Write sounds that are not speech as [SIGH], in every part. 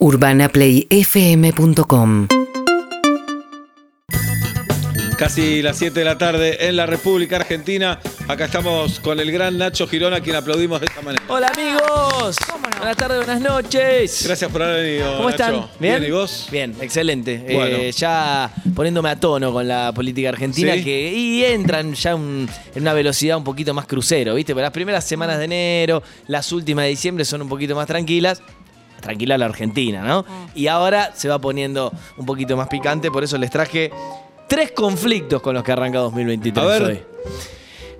UrbanaPlayFM.com Casi las 7 de la tarde en la República Argentina. Acá estamos con el gran Nacho Girón, a quien aplaudimos de esta manera. Hola amigos. Buenas tardes, buenas noches. Gracias por haber venido. ¿Cómo Nacho. están? ¿Bien? ¿y vos? Bien, excelente. Bueno. Eh, ya poniéndome a tono con la política argentina ¿Sí? que y entran ya un- en una velocidad un poquito más crucero, ¿viste? Pero las primeras semanas de enero, las últimas de diciembre son un poquito más tranquilas. Tranquila la Argentina, ¿no? Y ahora se va poniendo un poquito más picante, por eso les traje tres conflictos con los que arranca 2023 A ver. hoy.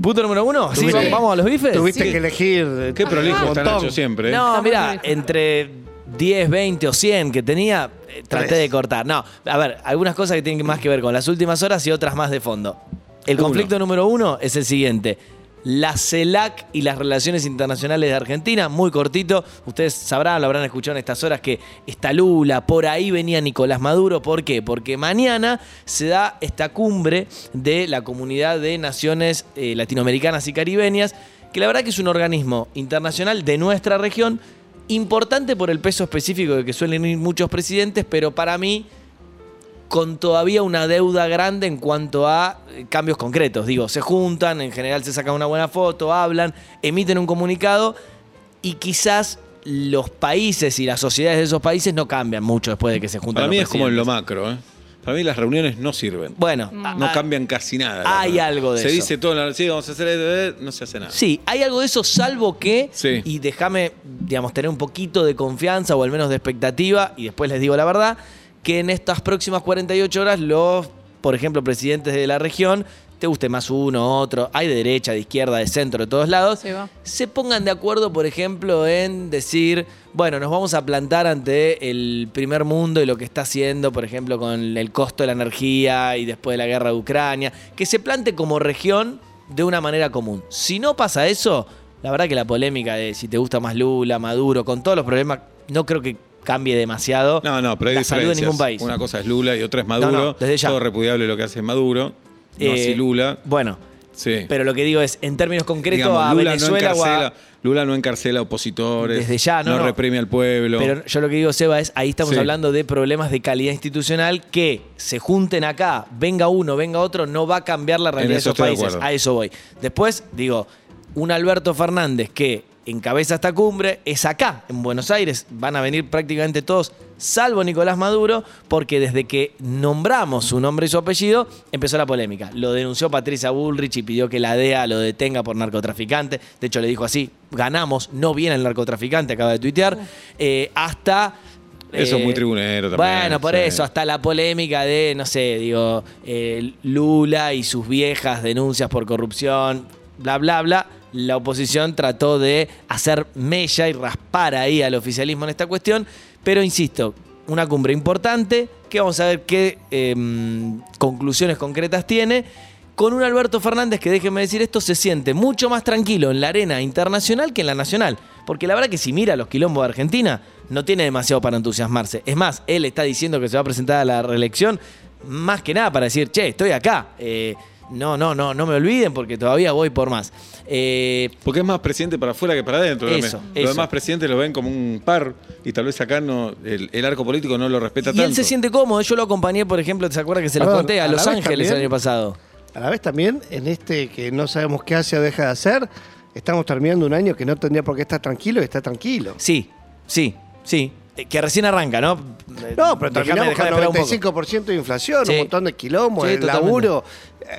Punto número uno, ¿sí? Tuviste- ¿Vamos a los bifes? Tuviste Sí. que elegir. Qué prolijo está. Nacho siempre. ¿eh? No, mira, entre 10, 20 o 100 que tenía, eh, traté Tres. de cortar. No, a ver, algunas cosas que tienen más que ver con las últimas horas y otras más de fondo. El Uno. conflicto número uno es el siguiente. La CELAC y las relaciones internacionales de Argentina, muy cortito. Ustedes sabrán, lo habrán escuchado en estas horas, que está Lula, por ahí venía Nicolás Maduro. ¿Por qué? Porque mañana se da esta cumbre de la comunidad de naciones eh, latinoamericanas y caribeñas, que la verdad que es un organismo internacional de nuestra región, importante por el peso específico de que suelen ir muchos presidentes, pero para mí con todavía una deuda grande en cuanto a eh, cambios concretos. Digo, se juntan, en general se sacan una buena foto, hablan, emiten un comunicado y quizás los países y las sociedades de esos países no cambian mucho después de que se juntan. Para los mí es como en lo macro. ¿eh? Para mí las reuniones no sirven. Bueno, No ah, cambian casi nada. hay verdad. algo de Se eso. dice todo en la sí, vamos a hacer esto, no se hace nada. Sí, hay algo de eso, salvo que, Sí. y déjame, digamos, tener un poquito de confianza o al menos de expectativa, y después les digo la verdad, que en estas próximas 48 horas los, por ejemplo, presidentes de la región, te guste más uno, otro, hay de derecha, de izquierda, de centro, de todos lados, Se pongan de acuerdo, por ejemplo, en decir, bueno, nos vamos a plantar ante el primer mundo y lo que está haciendo, por ejemplo, con el costo de la energía y después de la guerra de Ucrania, que se plante como región de una manera común. Si no pasa eso, la verdad que la polémica de si te gusta más Lula, Maduro, con todos los problemas, no creo que cambie demasiado No, no, pero hay la salud de ningún país. Una cosa es Lula y otra es Maduro. No, no, desde ya. Todo repudiable lo que hace Maduro. No Eh, así Lula. Bueno, Sí. pero lo que digo es, en términos concretos, Digamos, a Lula, no o a- encarcela, Lula no encarcela opositores. Desde ya, no, no. reprime al pueblo. Pero yo lo que digo, Seba, es ahí estamos Sí. hablando de problemas de calidad institucional que se junten acá, venga uno, venga otro, no va a cambiar la realidad de eso esos de países. A eso voy. Después, digo, un Alberto Fernández que encabeza esta cumbre es acá, en Buenos Aires. Van a venir prácticamente todos, salvo Nicolás Maduro, porque desde que nombramos su nombre y su apellido, empezó la polémica. Lo denunció Patricia Bullrich y pidió que la DEA lo detenga por narcotraficante. De hecho, le dijo así, ganamos, no viene el narcotraficante, acaba de tuitear. Eh, hasta... Eso es eh, muy tribunero también, Bueno, por sí. eso, hasta la polémica de, no sé, digo, eh, Lula y sus viejas denuncias por corrupción, bla, bla, bla. La oposición trató de hacer mella y raspar ahí al oficialismo en esta cuestión, pero insisto, una cumbre importante, que vamos a ver qué eh, conclusiones concretas tiene. Con un Alberto Fernández que, déjenme decir esto, se siente mucho más tranquilo en la arena internacional que en la nacional. Porque la verdad que si mira los quilombos de Argentina, no tiene demasiado para entusiasmarse. Es más, él está diciendo que se va a presentar a la reelección más que nada para decir, che, estoy acá. Eh, no, no, no, no me olviden porque todavía voy por más. Eh, Porque es más presidente para afuera que para adentro. Eso. Los demás presidentes lo ven como un par y tal vez acá no el, el arco político no lo respeta y tanto. él se siente cómodo. Yo lo acompañé, por ejemplo, ¿se acuerda que se los conté? A Los Ángeles el año pasado. A la vez también, en este que no sabemos qué hace o deja de hacer, estamos terminando un año que no tendría por qué estar tranquilo y está tranquilo. Sí, sí, sí. Eh, Que recién arranca, ¿no? No, pero terminamos con esperar un poco. 95% de inflación, Sí. un montón de quilombos, Sí, el totalmente. laburo.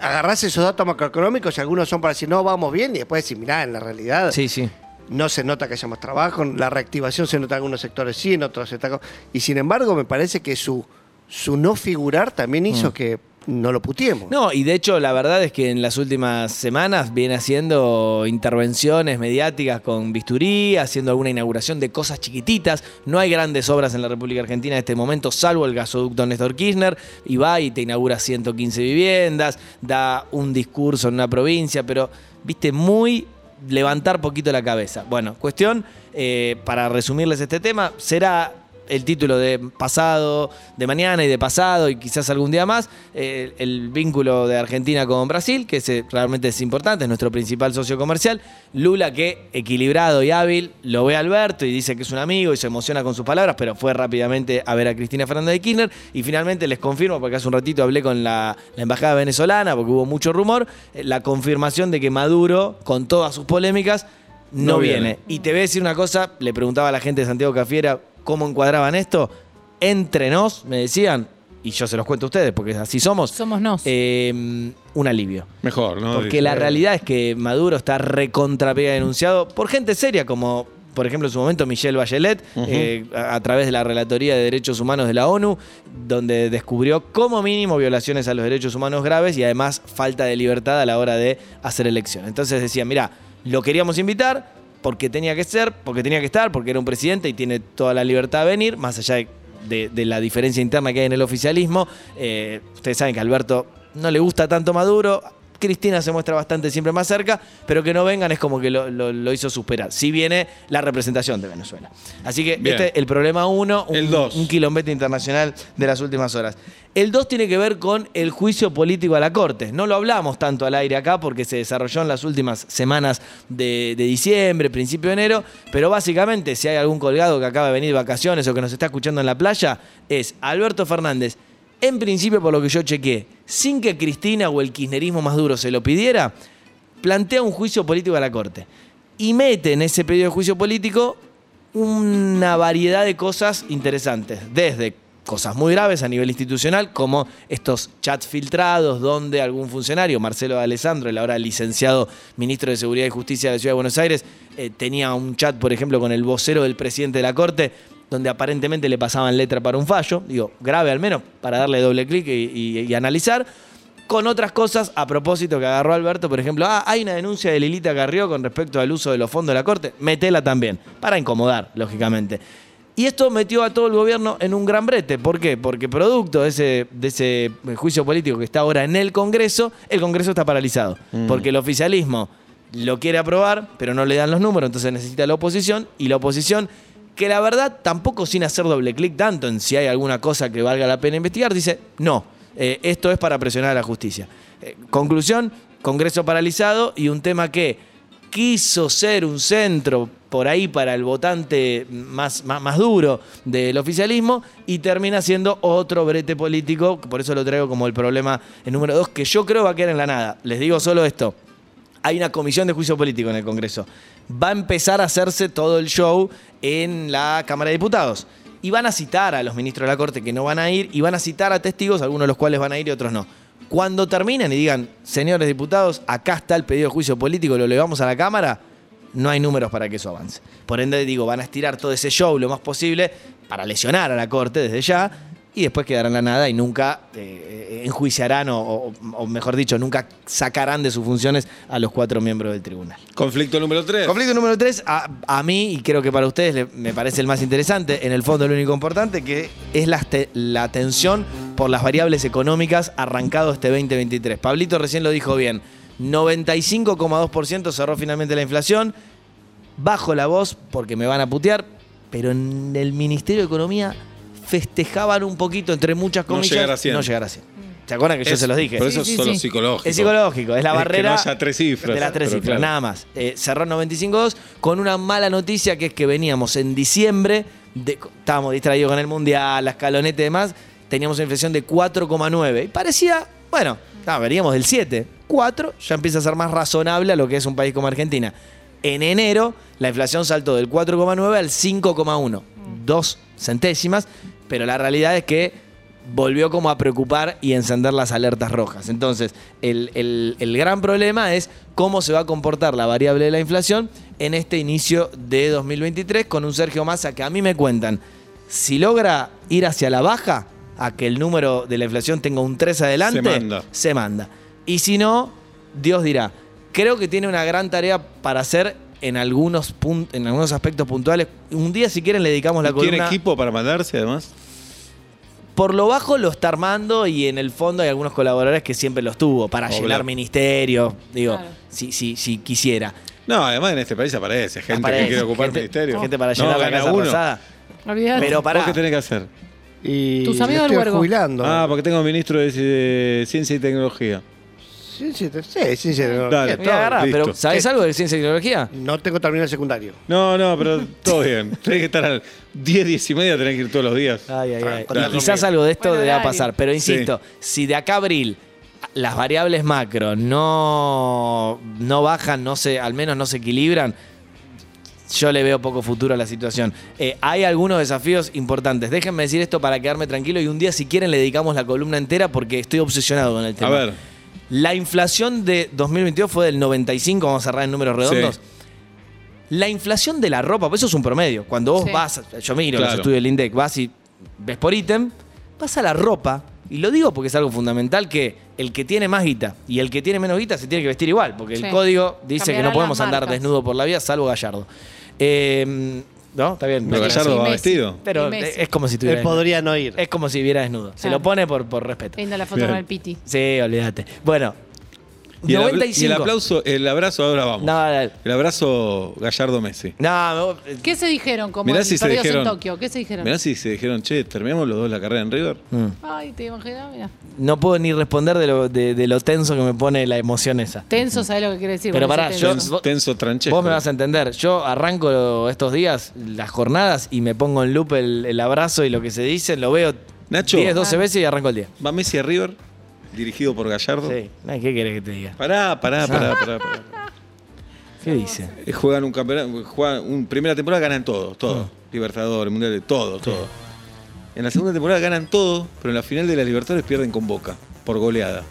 Agarrás esos datos macroeconómicos y algunos son para decir, no, vamos bien, y después decir, mirá, en la realidad Sí, sí. no se nota que haya más trabajo, la reactivación se nota en algunos sectores sí, en otros está... Y sin embargo, me parece que su, su no figurar también hizo que no lo putiemos. No, y de hecho la verdad es que en las últimas semanas viene haciendo intervenciones mediáticas con bisturí, haciendo alguna inauguración de cosas chiquititas. No hay grandes obras en la República Argentina en este momento, salvo el gasoducto Néstor Kirchner. Y va y te inaugura 115 viviendas, da un discurso en una provincia, pero, viste, muy levantar poquito la cabeza. Bueno, cuestión, eh, para resumirles este tema, será el título de pasado, de mañana y de pasado y quizás algún día más, eh, el vínculo de Argentina con Brasil, que es, eh, realmente es importante, es nuestro principal socio comercial. Lula que equilibrado y hábil lo ve a Alberto y dice que es un amigo y se emociona con sus palabras, pero fue rápidamente a ver a Cristina Fernández de Kirchner y finalmente les confirmo, porque hace un ratito hablé con la, la embajada venezolana, porque hubo mucho rumor, eh, la confirmación de que Maduro, con todas sus polémicas, no, No viene. viene. Y te voy a decir una cosa, le preguntaba a la gente de Santiago Cafiera cómo encuadraban esto. Entre nos, me decían, y yo se los cuento a ustedes, porque así somos, Somos nos. eh, un alivio. Mejor, ¿no? Porque la realidad es que Maduro está recontra pega denunciado por gente seria como, por ejemplo, en su momento Michelle Bachelet, eh, a, a través de la Relatoría de Derechos Humanos de la ONU, donde descubrió como mínimo violaciones a los derechos humanos graves y además falta de libertad a la hora de hacer elecciones. Entonces decían, mira, lo queríamos invitar porque tenía que ser, porque tenía que estar, porque era un presidente y tiene toda la libertad de venir, más allá de, la diferencia interna que hay en el oficialismo. Eh, ustedes saben que Alberto no le gusta tanto Maduro. Cristina se muestra bastante siempre más cerca, pero que no vengan es como que lo, lo- lo hizo superar. Si viene la representación de Venezuela. Así que Bien. este es el problema uno, un, El dos. un quilombete internacional de las últimas horas. El dos tiene que ver con el juicio político a la Corte. No lo hablamos tanto al aire acá porque se desarrolló en las últimas semanas de, de diciembre, principio de enero, pero básicamente si hay algún colgado que acaba de venir de vacaciones o que nos está escuchando en la playa, es Alberto Fernández. En principio, por lo que yo chequé, sin que Cristina o el kirchnerismo más duro se lo pidiera, plantea un juicio político a la Corte. Y mete en ese pedido de juicio político una variedad de cosas interesantes, desde cosas muy graves a nivel institucional, como estos chats filtrados donde algún funcionario, Marcelo Alessandro, el ahora licenciado ministro de Seguridad y Justicia de la Ciudad de Buenos Aires, eh, tenía un chat, por ejemplo, con el vocero del presidente de la Corte, donde aparentemente le pasaban letra para un fallo, digo, grave al menos, para darle doble clic y, y- y analizar con otras cosas a propósito que agarró Alberto, por ejemplo, ah, hay una denuncia de Lilita Carrió con respecto al uso de los fondos de la Corte, metela también, para incomodar, lógicamente. Y esto metió a todo el gobierno en un gran brete. ¿Por qué? Porque producto de ese, de ese juicio político que está ahora en el Congreso, el Congreso está paralizado. Porque el oficialismo lo quiere aprobar, pero no le dan los números, entonces necesita la oposición, y la oposición, que la verdad tampoco sin hacer doble clic tanto en si hay alguna cosa que valga la pena investigar, dice, no, eh, esto es para presionar a la justicia. Eh, conclusión, Congreso paralizado y un tema que quiso ser un centro por ahí para el votante más, más, más duro del oficialismo y termina siendo otro brete político, por eso lo traigo como el problema el número dos, que yo creo va a quedar en la nada. Les digo solo esto, hay una comisión de juicio político en el Congreso. Va a empezar a hacerse todo el show en la Cámara de Diputados. Y van a citar a los ministros de la Corte que no van a ir y van a citar a testigos, algunos de los cuales van a ir y otros no. Cuando terminen y digan, señores diputados, acá está el pedido de juicio político, lo levamos a la Cámara, no hay números para que eso avance. Por ende, digo, van a estirar todo ese show lo más posible para lesionar a la Corte desde ya y después quedarán en la nada y nunca eh, enjuiciarán o, o- o mejor dicho, nunca sacarán de sus funciones a los cuatro miembros del tribunal. Conflicto número 3. Conflicto número tres, a, a mí, y creo que para ustedes le- me parece el más interesante, en el fondo el único importante, que es la, te- la tensión por las variables económicas arrancado este 2023. Pablito recién lo dijo bien, 95,2% cerró finalmente la inflación, bajo la voz porque me van a putear, pero en el Ministerio de Economía festejaban un poquito, entre muchas No comillas, llegar a 100. no llegar a 100. ¿Se acuerdan que yo se los dije? Pero eso sí, es solo sí. psicológico. Es psicológico, es la Es que barrera no haya tres cifras, de las tres cifras, claro. nada más. Eh, cerró 95.2 con una mala noticia que es que veníamos en diciembre, de- estábamos distraídos con el Mundial, la escaloneta y demás, teníamos una inflación de 4,9 y parecía, bueno, no, veníamos del 7, 4 ya empieza a ser más razonable a lo que es un país como Argentina. En enero la inflación saltó del 4,9 al 5,1, dos centésimas, pero la realidad es que volvió como a preocupar y encender las alertas rojas. Entonces, el, el- el gran problema es cómo se va a comportar la variable de la inflación en este inicio de 2023 con un Sergio Massa que a mí me cuentan, si logra ir hacia la baja, a que el número de la inflación tenga un 3 adelante, Se manda. se manda. Y si no, Dios dirá. Creo que tiene una gran tarea para hacer en algunos, pun- en algunos aspectos puntuales. Un día, si quieren, le dedicamos la ¿Tiene columna. equipo para mandarse además? Por lo bajo lo está armando y en el fondo hay algunos colaboradores que siempre los tuvo para llenar ministerios, digo, Claro. si, si, si quisiera. No, además en este país aparece gente Aparece, que quiere ocupar gente- ministerio. gente para no, llenar la gana Casa uno. Rosada. Pero pará. ¿Vos qué tenés que hacer? Y Tus amigos del jubilando. Ah, porque tengo ministro de, de Ciencia y Tecnología. Sí, sí, te- sí, sí, sí, no, Dale. todo. listo. pero ¿sabés ¿Qué? algo de ciencia y tecnología? No tengo terminado el secundario. No, no, pero todo bien. [LAUGHS] Tenés que estar a 10, 10 y media, tenés que ir todos los días. Ay, ay, ay. Dale. Y quizás algo de esto Buen deba horario. pasar, pero insisto, si de acá a abril las variables macro no, no bajan, no se, al menos no se equilibran, yo le veo poco futuro a la situación. Eh, hay algunos desafíos importantes. Déjenme decir esto para quedarme tranquilo y un día si quieren le dedicamos la columna entera porque estoy obsesionado con el A tema. ver, La inflación de 2022 fue del 95, vamos a cerrar en números redondos. Sí. La inflación de la ropa, pues eso es un promedio. Cuando vos Sí. vas, yo miro los Claro. estudios del INDEC, vas y ves por ítem, vas a la ropa, y lo digo porque es algo fundamental que el que tiene más guita y el que tiene menos guita se tiene que vestir igual, porque Sí. el código dice que no podemos andar desnudo por la vida, salvo Gallardo. Eh, ¿No? Está bien. pero Gallardo va Messi. vestido. Pero Y Messi. es como si tuviera Él podría no ir. Es como si viera desnudo. Se Claro. lo pone por, por respeto. Linda la foto Bien. con el Piti. Sí, olvídate. Bueno, Y el, apla- 95. y el aplauso, el abrazo, ahora vamos. No. El abrazo Gallardo Messi. No, ¿Qué se dijeron como Mirá si se Perdidos dijeron- en Tokio? ¿Qué se dijeron? Mirá si se dijeron, che, terminamos los dos la carrera en River. mm. Ay, te imaginas, mira. no puedo ni responder de lo, de, de lo tenso que me pone la emoción esa. Tenso, ¿sabes lo que quiere decir? Pero pará, yo- tenso? Tenso tranchesco. Vos me vas a entender. Yo arranco estos días, las jornadas, y me pongo en loop el, el abrazo y lo que se dice, lo veo Nacho. 10, 12 Ah. veces y arranco el día. Va Messi a River, dirigido por Gallardo. Sí. Ay, ¿Qué querés que te diga? Pará, pará, pará, pará. pará. ¿Qué dice? Eh, Juegan un campeonato, juegan un primera temporada ganan todo, todo. Ah. Libertadores, Mundial, todo, todo. En la segunda temporada ganan todo, pero en la final de la Libertadores pierden con Boca, por goleada.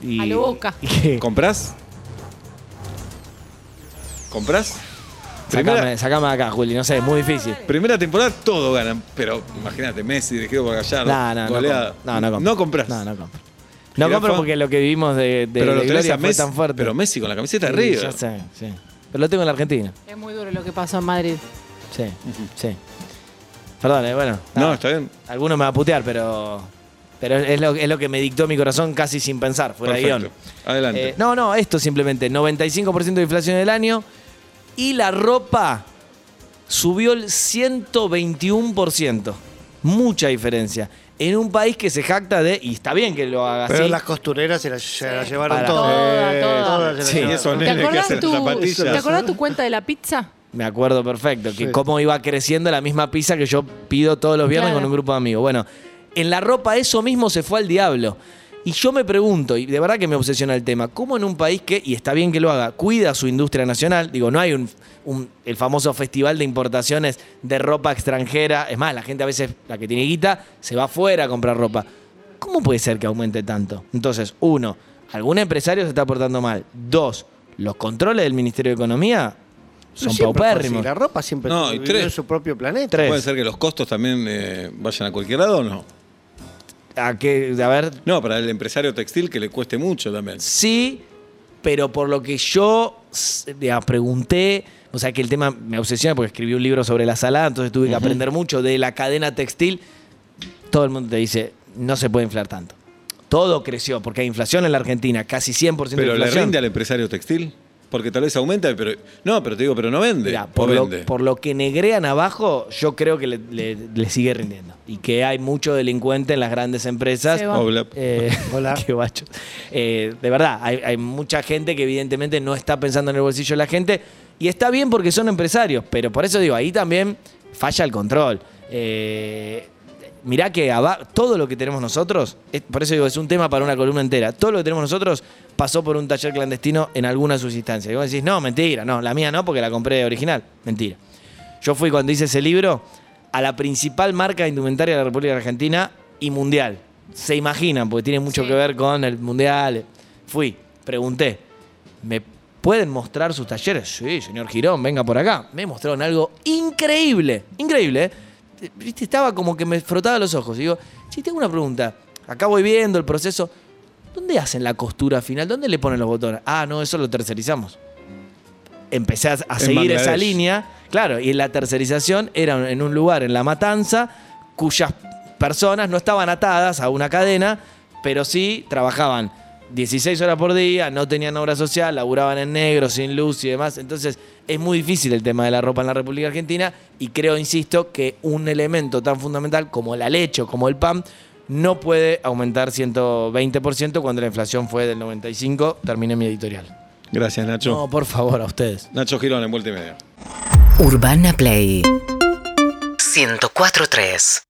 Y- A lo Boca. [LAUGHS] y qué? ¿Comprás? ¿Comprás? Sacame, Primera, sacame de acá, Juli, no sé, es muy difícil. primera temporada todo ganan, pero imagínate, Messi dirigido por Gallardo, No, no, no. goleada. No, no compro. No comprás. No, no compro. No compro porque lo que vivimos de, de, pero de Gloria a fue Messi, tan fuerte. pero Messi con la camiseta de Sí. Ya sé, sí. Pero lo tengo en la Argentina. Es muy duro lo que pasó en Madrid. Sí, sí. Perdón, eh, bueno. No, nada. está bien. Alguno me va a putear, pero. Pero es lo, es lo que me dictó mi corazón casi sin pensar, fuera de Perfecto. guion. Adelante. Eh, no, no, esto simplemente. 95% de inflación del año. Y la ropa subió el 121%. Mucha diferencia. En un país que se jacta de. Y está bien que lo haga Pero así. las costureras se las, se las llevaron Para- todas. Todas, todas. Todas se las Sí, llevaron. esos ¿Te nenes que acordás, hacen tu, zapatillas. ¿Te acordás tu cuenta de la pizza? Me acuerdo perfecto, que Sí. cómo iba creciendo la misma pizza que yo pido todos los viernes Claro. con un grupo de amigos. Bueno, en la ropa eso mismo se fue al diablo. Y yo me pregunto, y de verdad que me obsesiona el tema, ¿cómo en un país que, y está bien que lo haga, cuida su industria nacional? Digo, no hay un, un- el famoso festival de importaciones de ropa extranjera. Es más, la gente a veces, la que tiene guita, se va afuera a comprar ropa. ¿Cómo puede ser que aumente tanto? Entonces, uno, algún empresario se está portando mal. Dos, los controles del Ministerio de Economía son paupérrimos. La ropa siempre No, y tres. en su propio planeta. Tres. ¿Puede ser que los costos también eh, vayan a cualquier lado o no? A, que, a ver, No, para el empresario textil que le cueste mucho también. sí, pero por lo que yo digamos, pregunté, o sea que el tema me obsesiona porque escribí un libro sobre la salada, entonces tuve que aprender mucho de la cadena textil. Todo el mundo te dice, no se puede inflar tanto. Todo creció porque hay inflación en la Argentina, casi 100% de Pero le inflación. rinde al empresario textil. Porque tal vez aumenta, pero. No, pero te digo, pero no vende. Mirá, por, lo, vende. por lo que negrean abajo, yo creo que le, le- le sigue rindiendo. Y que hay mucho delincuente en las grandes empresas. Hola. Eh, Hola. [LAUGHS] qué guacho. Eh, de verdad, hay, hay mucha gente que evidentemente no está pensando en el bolsillo de la gente. Y está bien porque son empresarios, pero por eso digo, ahí también falla el control. Eh, mirá que todo lo que tenemos nosotros, es- por eso digo, es un tema para una columna entera. Todo lo que tenemos nosotros pasó por un taller clandestino en alguna de sus instancias. Y vos decís, no, mentira, no, la mía no, porque la compré original. Mentira. Yo fui cuando hice ese libro a la principal marca de indumentaria de la República Argentina y mundial. Se imaginan, porque tiene mucho Sí. que ver con el mundial. Fui, pregunté, ¿me pueden mostrar sus talleres? Sí, señor Girón, venga por acá. Me mostraron algo increíble, increíble. ¿eh? Viste, estaba como que me frotaba los ojos. Y digo, si tengo una pregunta. Acá voy viendo el proceso. ¿Dónde hacen la costura final? ¿Dónde le ponen los botones? Ah, no, eso lo tercerizamos empecé a, seguir esa línea. Claro, y la tercerización era en un lugar en La Matanza cuyas personas no estaban atadas a una cadena, pero sí trabajaban 16 horas por día, no tenían obra social, laburaban en negro, sin luz y demás. Entonces es muy difícil el tema de la ropa en la República Argentina y creo, insisto, que un elemento tan fundamental como la leche o como el pan no puede aumentar 120% cuando la inflación fue del 95%. Terminé mi editorial. Gracias, Nacho. No, por favor, a ustedes. Nacho Girón en multimedia. Urbana Play 104.3